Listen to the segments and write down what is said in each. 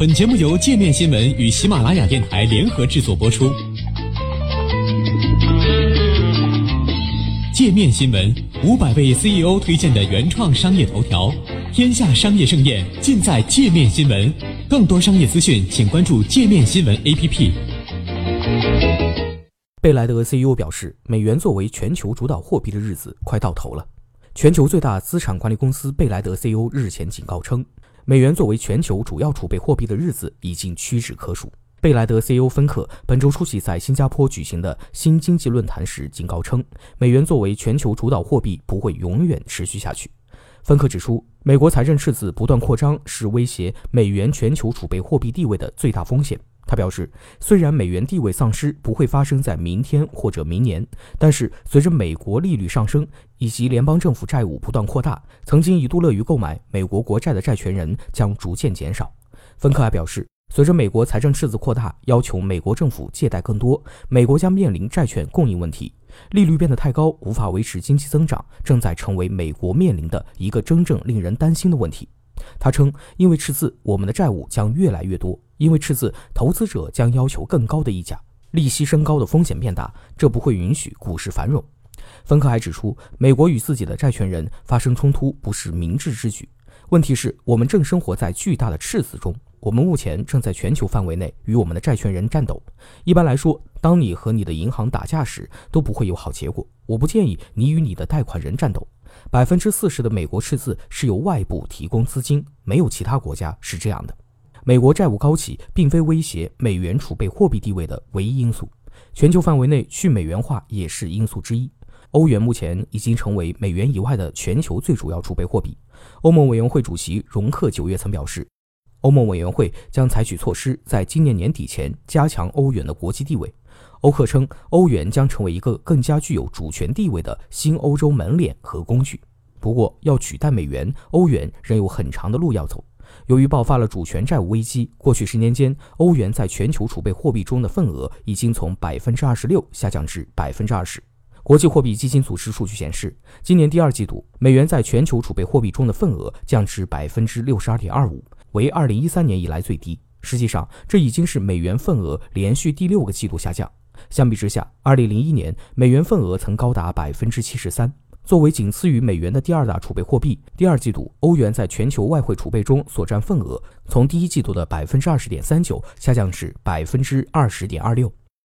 本节目由界面新闻与喜马拉雅电台联合制作播出。界面新闻五百位 CEO 推荐的原创商业头条，天下商业盛宴尽在界面新闻。更多商业资讯，请关注界面新闻 APP。贝莱德 CEO 表示，美元作为全球主导货币的日子快到头了。全球最大资产管理公司贝莱德 CEO 日前警告称。美元作为全球主要储备货币的日子已经屈指可数。贝莱德 CEO 芬克本周出席在新加坡举行的新经济论坛时警告称，美元作为全球主导货币不会永远持续下去。芬克指出，美国财政赤字不断扩张是威胁美元全球储备货币地位的最大风险。他表示，虽然美元地位丧失不会发生在明天或者明年，但是随着美国利率上升以及联邦政府债务不断扩大，曾经一度乐于购买美国国债的债权人将逐渐减少。芬克还表示，随着美国财政赤字扩大，要求美国政府借贷更多，美国将面临债券供应问题，利率变得太高，无法维持经济增长，正在成为美国面临的一个真正令人担心的问题。他称，因为赤字，我们的债务将越来越多。因为赤字，投资者将要求更高的溢价，利息升高的风险变大，这不会允许股市繁荣。芬克还指出，美国与自己的债权人发生冲突不是明智之举。问题是，我们正生活在巨大的赤字中，我们目前正在全球范围内与我们的债权人战斗。一般来说，当你和你的银行打架时，都不会有好结果。我不建议你与你的贷款人战斗。百分之四十的美国赤字是由外部提供资金，没有其他国家是这样的。美国债务高企并非威胁美元储备货币地位的唯一因素，全球范围内去美元化也是因素之一。欧元目前已经成为美元以外的全球最主要储备货币。欧盟委员会主席容克九月曾表示，欧盟委员会将采取措施，在今年年底前加强欧元的国际地位。欧克称，欧元将成为一个更加具有主权地位的新欧洲门脸和工具。不过，要取代美元，欧元仍有很长的路要走。由于爆发了主权债务危机，过去十年间，欧元在全球储备货币中的份额已经从百分之二十六下降至百分之二十。国际货币基金组织数据显示，今年第二季度，美元在全球储备货币中的份额降至百分之六十二点二五，为二零一三年以来最低。实际上，这已经是美元份额连续第六个季度下降。相比之下，二零零一年美元份额曾高达百分之七十三。作为仅次于美元的第二大储备货币，第二季度欧元在全球外汇储备中所占份额从第一季度的百分之二十点三九下降至百分之二十点二六。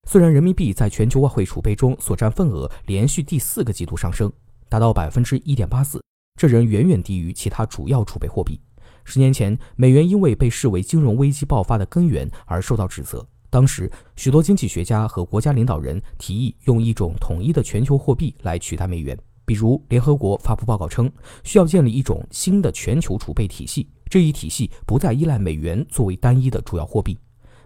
虽然人民币在全球外汇储备中所占份额连续第四个季度上升，达到百分之一点八四，这仍远远低于其他主要储备货币。十年前，美元因为被视为金融危机爆发的根源而受到指责，当时许多经济学家和国家领导人提议用一种统一的全球货币来取代美元。比如，联合国发布报告称，需要建立一种新的全球储备体系，这一体系不再依赖美元作为单一的主要货币。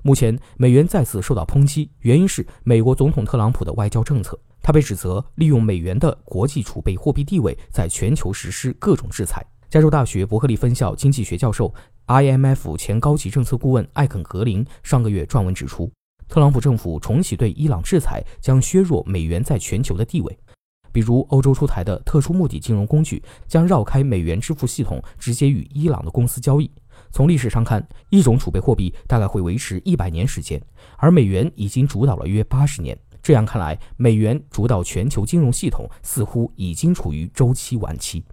目前，美元再次受到抨击，原因是美国总统特朗普的外交政策。他被指责利用美元的国际储备货币地位，在全球实施各种制裁。加州大学伯克利分校经济学教授、IMF 前高级政策顾问艾肯格林上个月撰文指出，特朗普政府重启对伊朗制裁将削弱美元在全球的地位。比如，欧洲出台的特殊目的金融工具将绕开美元支付系统，直接与伊朗的公司交易。从历史上看，一种储备货币大概会维持一百年时间，而美元已经主导了约八十年。这样看来，美元主导全球金融系统似乎已经处于周期晚期。